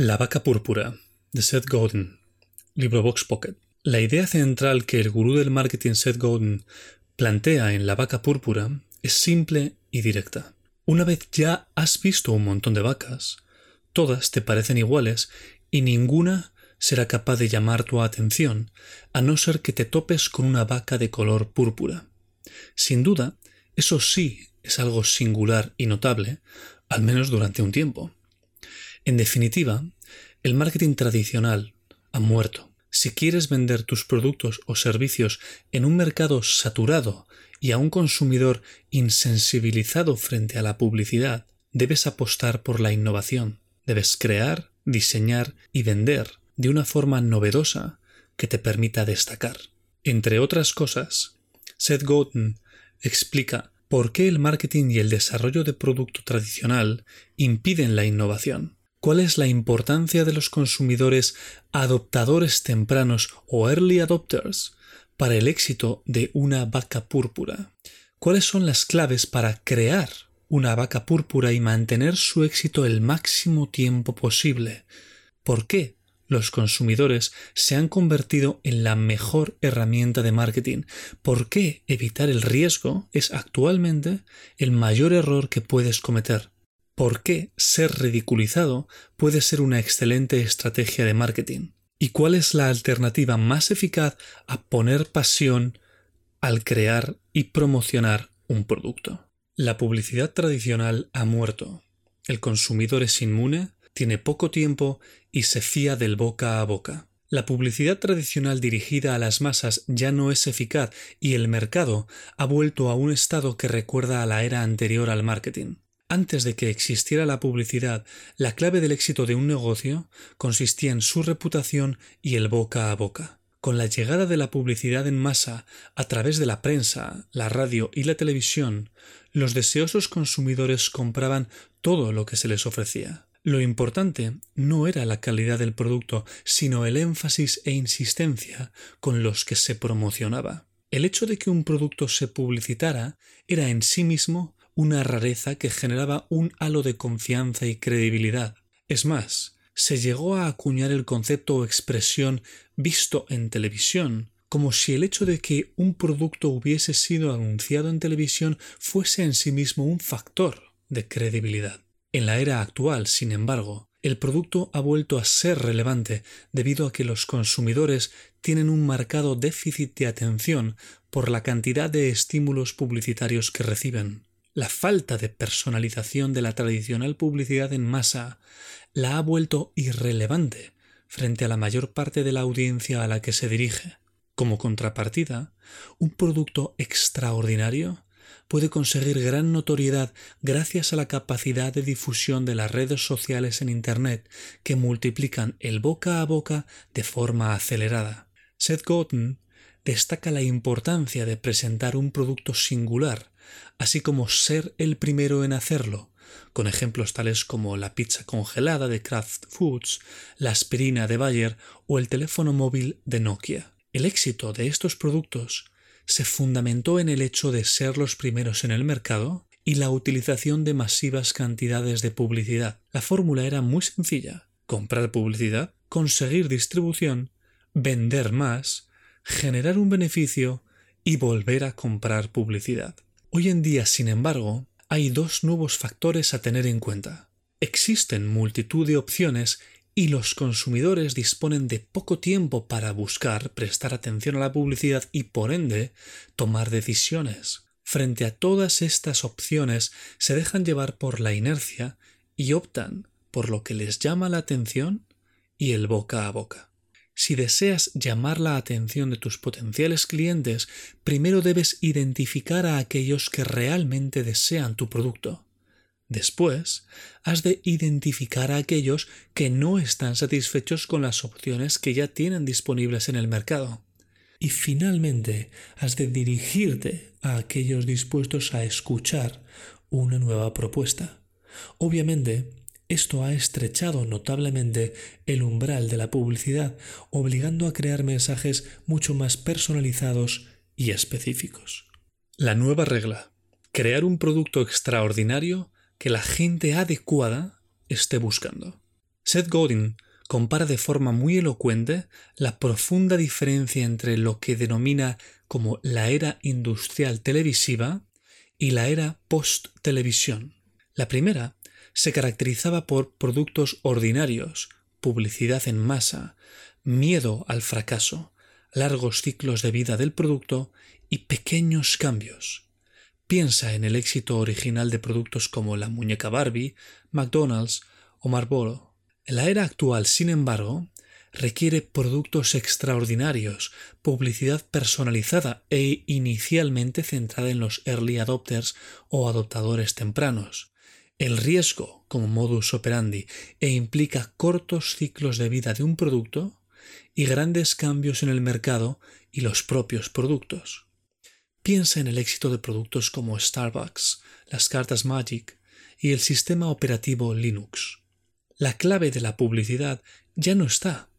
La vaca púrpura, de Seth Godin, libro Box Pocket. La idea central que el gurú del marketing Seth Godin plantea en La vaca púrpura es simple y directa. Una vez ya has visto un montón de vacas, todas te parecen iguales y ninguna será capaz de llamar tu atención, a no ser que te topes con una vaca de color púrpura. Sin duda, eso sí es algo singular y notable, al menos durante un tiempo. En definitiva, el marketing tradicional ha muerto. Si quieres vender tus productos o servicios en un mercado saturado y a un consumidor insensibilizado frente a la publicidad, debes apostar por la innovación. Debes crear, diseñar y vender de una forma novedosa que te permita destacar. Entre otras cosas, Seth Godin explica por qué el marketing y el desarrollo de producto tradicional impiden la innovación. ¿Cuál es la importancia de los consumidores adoptadores tempranos o early adopters para el éxito de una vaca púrpura? ¿Cuáles son las claves para crear una vaca púrpura y mantener su éxito el máximo tiempo posible? ¿Por qué los consumidores se han convertido en la mejor herramienta de marketing? ¿Por qué evitar el riesgo es actualmente el mayor error que puedes cometer? Por qué ser ridiculizado puede ser una excelente estrategia de marketing y cuál es la alternativa más eficaz a poner pasión al crear y promocionar un producto. La publicidad tradicional ha muerto. El consumidor es inmune, tiene poco tiempo y se fía del boca a boca. La publicidad tradicional dirigida a las masas ya no es eficaz y el mercado ha vuelto a un estado que recuerda a la era anterior al marketing. Antes de que existiera la publicidad, la clave del éxito de un negocio consistía en su reputación y el boca a boca. Con la llegada de la publicidad en masa a través de la prensa, la radio y la televisión, los deseosos consumidores compraban todo lo que se les ofrecía. Lo importante no era la calidad del producto, sino el énfasis e insistencia con los que se promocionaba. El hecho de que un producto se publicitara era en sí mismo una rareza que generaba un halo de confianza y credibilidad. Es más, se llegó a acuñar el concepto o expresión visto en televisión, como si el hecho de que un producto hubiese sido anunciado en televisión fuese en sí mismo un factor de credibilidad. En la era actual, sin embargo, el producto ha vuelto a ser relevante debido a que los consumidores tienen un marcado déficit de atención por la cantidad de estímulos publicitarios que reciben. La falta de personalización de la tradicional publicidad en masa la ha vuelto irrelevante frente a la mayor parte de la audiencia a la que se dirige. Como contrapartida, un producto extraordinario puede conseguir gran notoriedad gracias a la capacidad de difusión de las redes sociales en Internet que multiplican el boca a boca de forma acelerada. Seth Godin destaca la importancia de presentar un producto singular así como ser el primero en hacerlo, con ejemplos tales como la pizza congelada de Kraft Foods, la aspirina de Bayer o el teléfono móvil de Nokia. El éxito de estos productos se fundamentó en el hecho de ser los primeros en el mercado y la utilización de masivas cantidades de publicidad. La fórmula era muy sencilla. Comprar publicidad, conseguir distribución, vender más, generar un beneficio y volver a comprar publicidad. Hoy en día, sin embargo, hay dos nuevos factores a tener en cuenta. Existen multitud de opciones y los consumidores disponen de poco tiempo para buscar, prestar atención a la publicidad y por ende tomar decisiones. Frente a todas estas opciones se dejan llevar por la inercia y optan por lo que les llama la atención y el boca a boca. Si deseas llamar la atención de tus potenciales clientes, primero debes identificar a aquellos que realmente desean tu producto. Después, has de identificar a aquellos que no están satisfechos con las opciones que ya tienen disponibles en el mercado. Y finalmente, has de dirigirte a aquellos dispuestos a escuchar una nueva propuesta. Obviamente, esto ha estrechado notablemente el umbral de la publicidad, obligando a crear mensajes mucho más personalizados y específicos. La nueva regla. Crear un producto extraordinario que la gente adecuada esté buscando. Seth Godin compara de forma muy elocuente la profunda diferencia entre lo que denomina como la era industrial televisiva y la era post-televisión. La primera se caracterizaba por productos ordinarios, publicidad en masa, miedo al fracaso, largos ciclos de vida del producto y pequeños cambios. Piensa en el éxito original de productos como la muñeca Barbie, McDonald's o Marlboro. La era actual, sin embargo, requiere productos extraordinarios, publicidad personalizada e inicialmente centrada en los early adopters o adoptadores tempranos. El riesgo como modus operandi e implica cortos ciclos de vida de un producto y grandes cambios en el mercado y los propios productos. Piensa en el éxito de productos como Starbucks, las cartas Magic y el sistema operativo Linux. La clave de la publicidad ya no está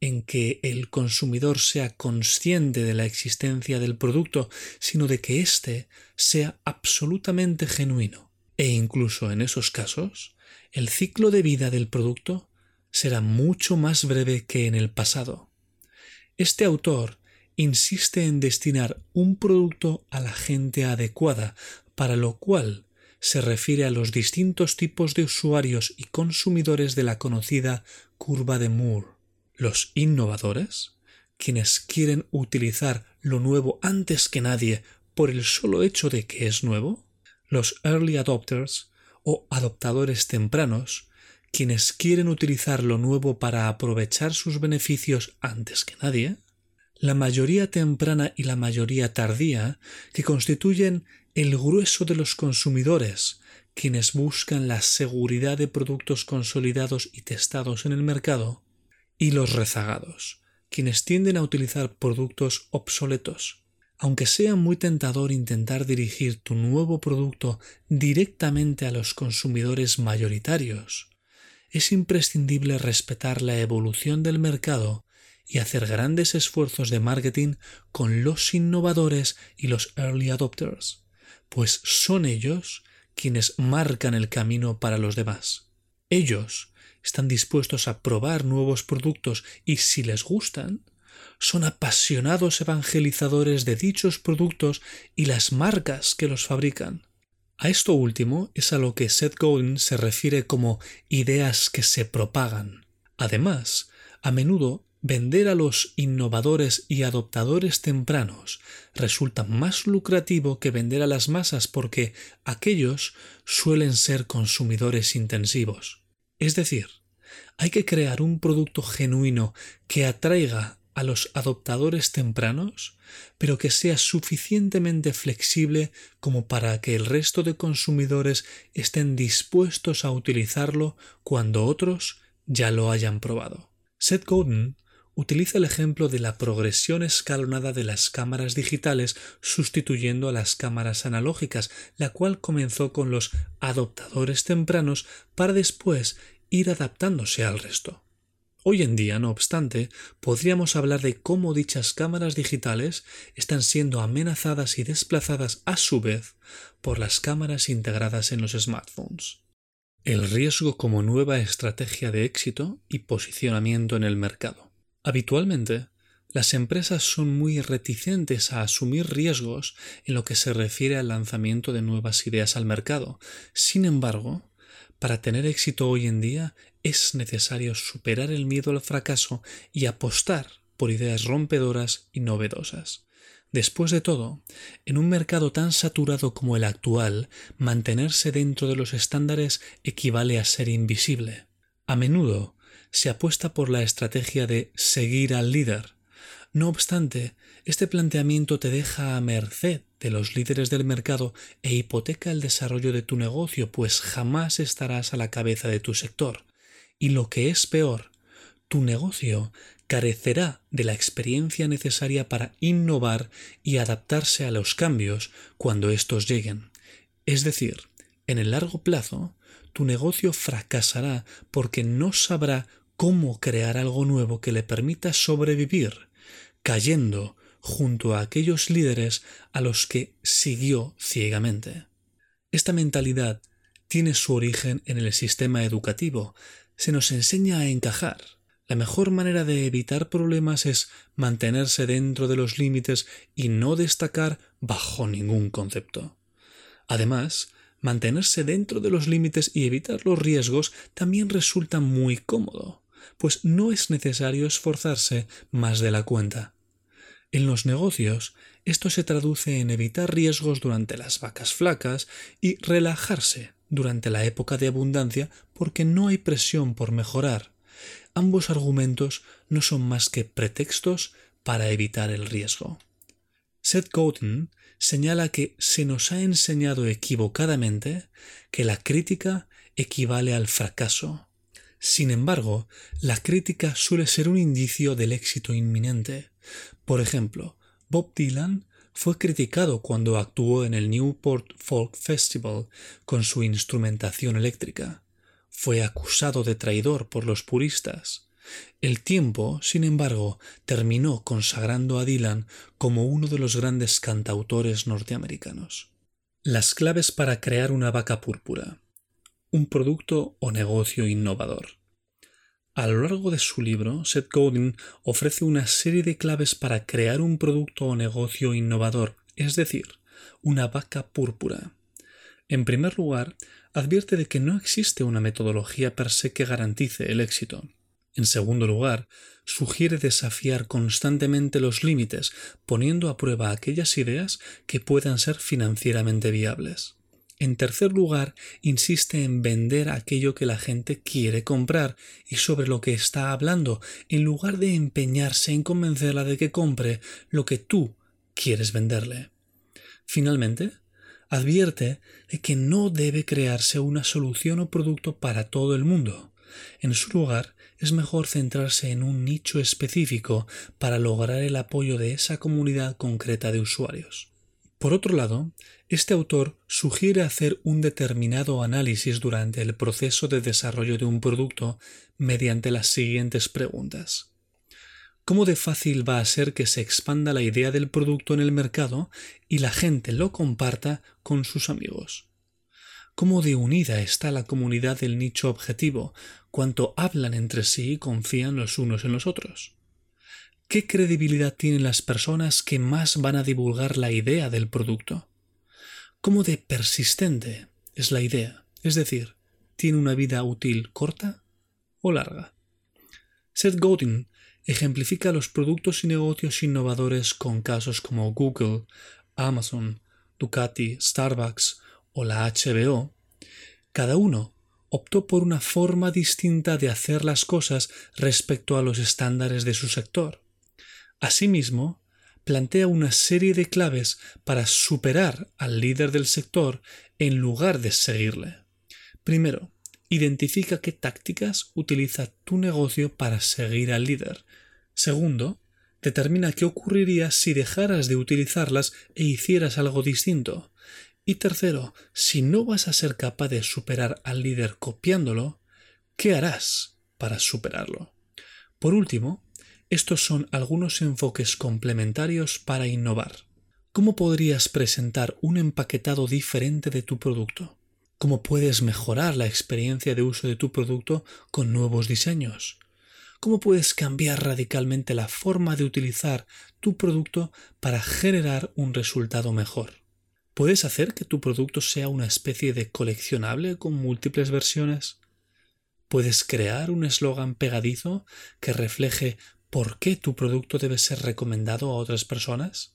en que el consumidor sea consciente de la existencia del producto, sino de que éste sea absolutamente genuino. E incluso en esos casos, el ciclo de vida del producto será mucho más breve que en el pasado. Este autor insiste en destinar un producto a la gente adecuada, para lo cual se refiere a los distintos tipos de usuarios y consumidores de la conocida curva de Moore. Los innovadores, quienes quieren utilizar lo nuevo antes que nadie por el solo hecho de que es nuevo, los early adopters o adoptadores tempranos, quienes quieren utilizar lo nuevo para aprovechar sus beneficios antes que nadie, la mayoría temprana y la mayoría tardía, que constituyen el grueso de los consumidores, quienes buscan la seguridad de productos consolidados y testados en el mercado, y los rezagados, quienes tienden a utilizar productos obsoletos. Aunque sea muy tentador intentar dirigir tu nuevo producto directamente a los consumidores mayoritarios, es imprescindible respetar la evolución del mercado y hacer grandes esfuerzos de marketing con los innovadores y los early adopters, pues son ellos quienes marcan el camino para los demás. Ellos están dispuestos a probar nuevos productos y si les gustan, son apasionados evangelizadores de dichos productos y las marcas que los fabrican. A esto último es a lo que Seth Godin se refiere como ideas que se propagan. Además, a menudo vender a los innovadores y adoptadores tempranos resulta más lucrativo que vender a las masas porque aquellos suelen ser consumidores intensivos. Es decir, hay que crear un producto genuino que atraiga a los adoptadores tempranos, pero que sea suficientemente flexible como para que el resto de consumidores estén dispuestos a utilizarlo cuando otros ya lo hayan probado. Seth Godin utiliza el ejemplo de la progresión escalonada de las cámaras digitales sustituyendo a las cámaras analógicas, la cual comenzó con los adoptadores tempranos para después ir adaptándose al resto. Hoy en día, no obstante, podríamos hablar de cómo dichas cámaras digitales están siendo amenazadas y desplazadas a su vez por las cámaras integradas en los smartphones. El riesgo como nueva estrategia de éxito y posicionamiento en el mercado. Habitualmente, las empresas son muy reticentes a asumir riesgos en lo que se refiere al lanzamiento de nuevas ideas al mercado. Sin embargo, para tener éxito hoy en día es necesario superar el miedo al fracaso y apostar por ideas rompedoras y novedosas. Después de todo, en un mercado tan saturado como el actual, mantenerse dentro de los estándares equivale a ser invisible. A menudo se apuesta por la estrategia de seguir al líder. No obstante, este planteamiento te deja a merced de los líderes del mercado e hipoteca el desarrollo de tu negocio, pues jamás estarás a la cabeza de tu sector. Y lo que es peor, tu negocio carecerá de la experiencia necesaria para innovar y adaptarse a los cambios cuando estos lleguen. Es decir, en el largo plazo, tu negocio fracasará porque no sabrá cómo crear algo nuevo que le permita sobrevivir, cayendo junto a aquellos líderes a los que siguió ciegamente. Esta mentalidad tiene su origen en el sistema educativo, se nos enseña a encajar. La mejor manera de evitar problemas es mantenerse dentro de los límites y no destacar bajo ningún concepto. Además, mantenerse dentro de los límites y evitar los riesgos también resulta muy cómodo, pues no es necesario esforzarse más de la cuenta. En los negocios, esto se traduce en evitar riesgos durante las vacas flacas y relajarse durante la época de abundancia porque no hay presión por mejorar. Ambos argumentos no son más que pretextos para evitar el riesgo. Seth Godin señala que se nos ha enseñado equivocadamente que la crítica equivale al fracaso. Sin embargo, la crítica suele ser un indicio del éxito inminente. Por ejemplo, Bob Dylan fue criticado cuando actuó en el Newport Folk Festival con su instrumentación eléctrica. Fue acusado de traidor por los puristas. El tiempo, sin embargo, terminó consagrando a Dylan como uno de los grandes cantautores norteamericanos. Las claves para crear una vaca púrpura. Un producto o negocio innovador. A lo largo de su libro, Seth Godin ofrece una serie de claves para crear un producto o negocio innovador, es decir, una vaca púrpura. En primer lugar, advierte de que no existe una metodología per se que garantice el éxito. En segundo lugar, sugiere desafiar constantemente los límites, poniendo a prueba aquellas ideas que puedan ser financieramente viables. En tercer lugar, insiste en vender aquello que la gente quiere comprar y sobre lo que está hablando, en lugar de empeñarse en convencerla de que compre lo que tú quieres venderle. Finalmente, advierte de que no debe crearse una solución o producto para todo el mundo. En su lugar, es mejor centrarse en un nicho específico para lograr el apoyo de esa comunidad concreta de usuarios. Por otro lado, este autor sugiere hacer un determinado análisis durante el proceso de desarrollo de un producto mediante las siguientes preguntas. ¿Cómo de fácil va a ser que se expanda la idea del producto en el mercado y la gente lo comparta con sus amigos? ¿Cómo de unida está la comunidad del nicho objetivo, cuánto hablan entre sí y confían los unos en los otros? ¿Qué credibilidad tienen las personas que más van a divulgar la idea del producto? ¿Cómo de persistente es la idea? Es decir, ¿tiene una vida útil corta o larga? Seth Godin ejemplifica los productos y negocios innovadores con casos como Google, Amazon, Ducati, Starbucks o la HBO. Cada uno optó por una forma distinta de hacer las cosas respecto a los estándares de su sector. Asimismo, plantea una serie de claves para superar al líder del sector en lugar de seguirle. Primero, identifica qué tácticas utiliza tu negocio para seguir al líder. Segundo, determina qué ocurriría si dejaras de utilizarlas e hicieras algo distinto. Y tercero, si no vas a ser capaz de superar al líder copiándolo, ¿qué harás para superarlo? Por último, estos son algunos enfoques complementarios para innovar. ¿Cómo podrías presentar un empaquetado diferente de tu producto? ¿Cómo puedes mejorar la experiencia de uso de tu producto con nuevos diseños? ¿Cómo puedes cambiar radicalmente la forma de utilizar tu producto para generar un resultado mejor? ¿Puedes hacer que tu producto sea una especie de coleccionable con múltiples versiones? ¿Puedes crear un eslogan pegadizo que refleje por qué tu producto debe ser recomendado a otras personas?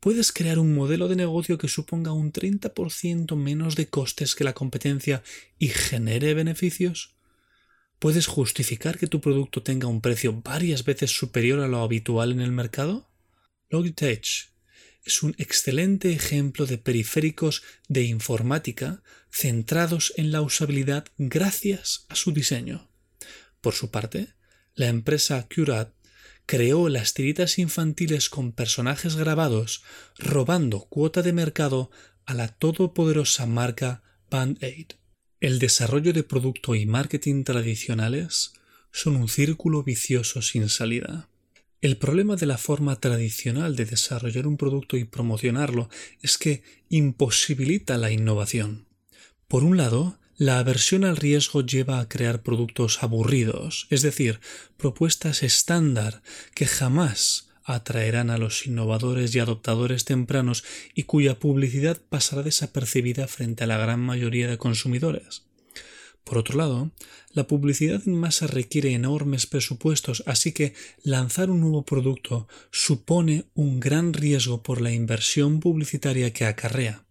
¿Puedes crear un modelo de negocio que suponga un 30% menos de costes que la competencia y genere beneficios? ¿Puedes justificar que tu producto tenga un precio varias veces superior a lo habitual en el mercado? Logitech es un excelente ejemplo de periféricos de informática centrados en la usabilidad gracias a su diseño. Por su parte, la empresa Curat creó las tiritas infantiles con personajes grabados, robando cuota de mercado a la todopoderosa marca Band-Aid. El desarrollo de producto y marketing tradicionales son un círculo vicioso sin salida. El problema de la forma tradicional de desarrollar un producto y promocionarlo es que imposibilita la innovación. Por un lado, la aversión al riesgo lleva a crear productos aburridos, es decir, propuestas estándar que jamás atraerán a los innovadores y adoptadores tempranos y cuya publicidad pasará desapercibida frente a la gran mayoría de consumidores. Por otro lado, la publicidad en masa requiere enormes presupuestos, así que lanzar un nuevo producto supone un gran riesgo por la inversión publicitaria que acarrea.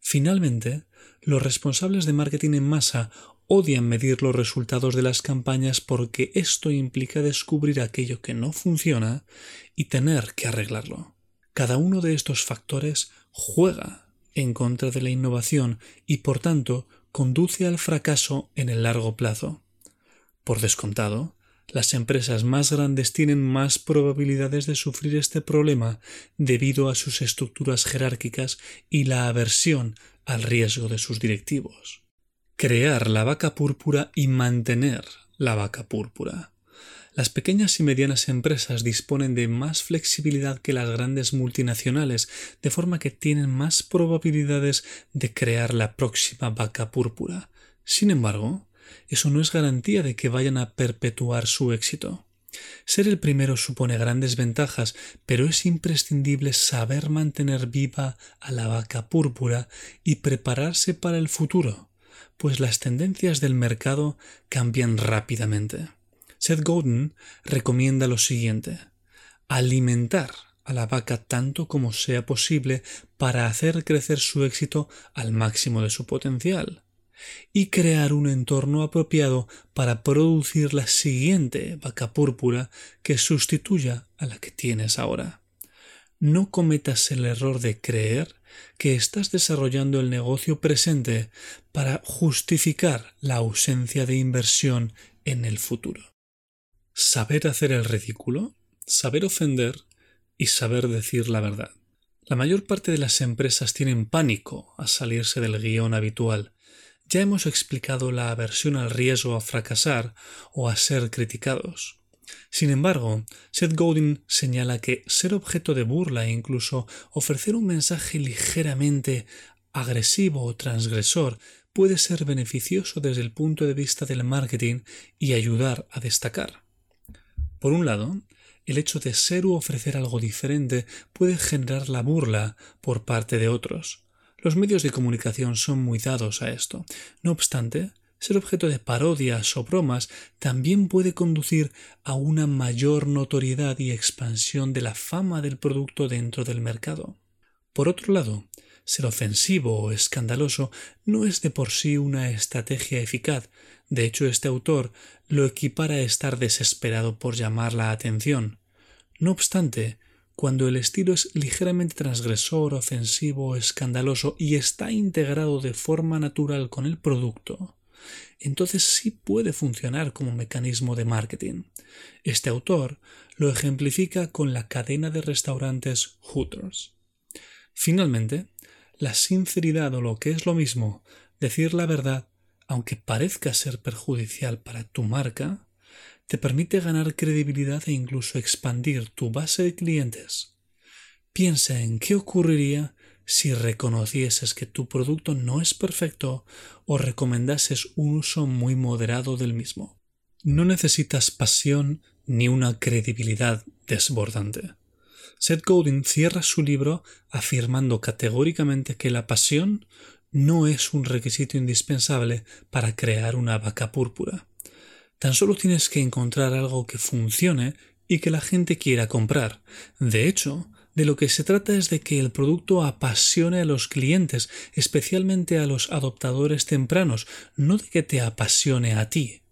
Finalmente, los responsables de marketing en masa odian medir los resultados de las campañas porque esto implica descubrir aquello que no funciona y tener que arreglarlo. Cada uno de estos factores juega en contra de la innovación y por tanto conduce al fracaso en el largo plazo. Por descontado, las empresas más grandes tienen más probabilidades de sufrir este problema debido a sus estructuras jerárquicas y la aversión al riesgo de sus directivos. Crear la vaca púrpura y mantener la vaca púrpura. Las pequeñas y medianas empresas disponen de más flexibilidad que las grandes multinacionales, de forma que tienen más probabilidades de crear la próxima vaca púrpura. Sin embargo, eso no es garantía de que vayan a perpetuar su éxito. Ser el primero supone grandes ventajas, pero es imprescindible saber mantener viva a la vaca púrpura y prepararse para el futuro, pues las tendencias del mercado cambian rápidamente. Seth Godin recomienda lo siguiente alimentar a la vaca tanto como sea posible para hacer crecer su éxito al máximo de su potencial y crear un entorno apropiado para producir la siguiente vaca púrpura que sustituya a la que tienes ahora. No cometas el error de creer que estás desarrollando el negocio presente para justificar la ausencia de inversión en el futuro. Saber hacer el ridículo, saber ofender y saber decir la verdad. La mayor parte de las empresas tienen pánico a salirse del guion habitual ya hemos explicado la aversión al riesgo a fracasar o a ser criticados. Sin embargo, Seth Godin señala que ser objeto de burla e incluso ofrecer un mensaje ligeramente agresivo o transgresor puede ser beneficioso desde el punto de vista del marketing y ayudar a destacar. Por un lado, el hecho de ser u ofrecer algo diferente puede generar la burla por parte de otros, los medios de comunicación son muy dados a esto. No obstante, ser objeto de parodias o bromas también puede conducir a una mayor notoriedad y expansión de la fama del producto dentro del mercado. Por otro lado, ser ofensivo o escandaloso no es de por sí una estrategia eficaz. De hecho, este autor lo equipara a estar desesperado por llamar la atención. No obstante, cuando el estilo es ligeramente transgresor, ofensivo escandaloso y está integrado de forma natural con el producto, entonces sí puede funcionar como mecanismo de marketing. Este autor lo ejemplifica con la cadena de restaurantes Hooters. Finalmente, la sinceridad o lo que es lo mismo, decir la verdad, aunque parezca ser perjudicial para tu marca, te permite ganar credibilidad e incluso expandir tu base de clientes. Piensa en qué ocurriría si reconocieses que tu producto no es perfecto o recomendases un uso muy moderado del mismo. No necesitas pasión ni una credibilidad desbordante. Seth Godin cierra su libro afirmando categóricamente que la pasión no es un requisito indispensable para crear una vaca púrpura. Tan solo tienes que encontrar algo que funcione y que la gente quiera comprar. De hecho, de lo que se trata es de que el producto apasione a los clientes, especialmente a los adoptadores tempranos, no de que te apasione a ti.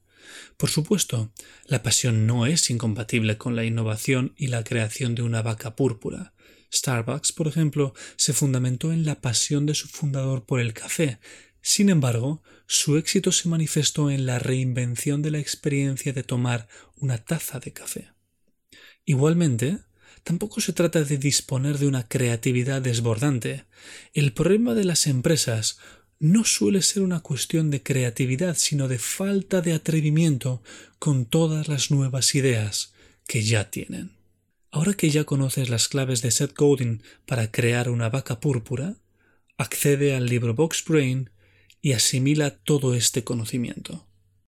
Por supuesto, la pasión no es incompatible con la innovación y la creación de una vaca púrpura. Starbucks, por ejemplo, se fundamentó en la pasión de su fundador por el café, sin embargo, su éxito se manifestó en la reinvención de la experiencia de tomar una taza de café. Igualmente, tampoco se trata de disponer de una creatividad desbordante. El problema de las empresas no suele ser una cuestión de creatividad, sino de falta de atrevimiento con todas las nuevas ideas que ya tienen. Ahora que ya conoces las claves de Seth Godin para crear una vaca púrpura, accede al libro Box Brain y asimila todo este conocimiento.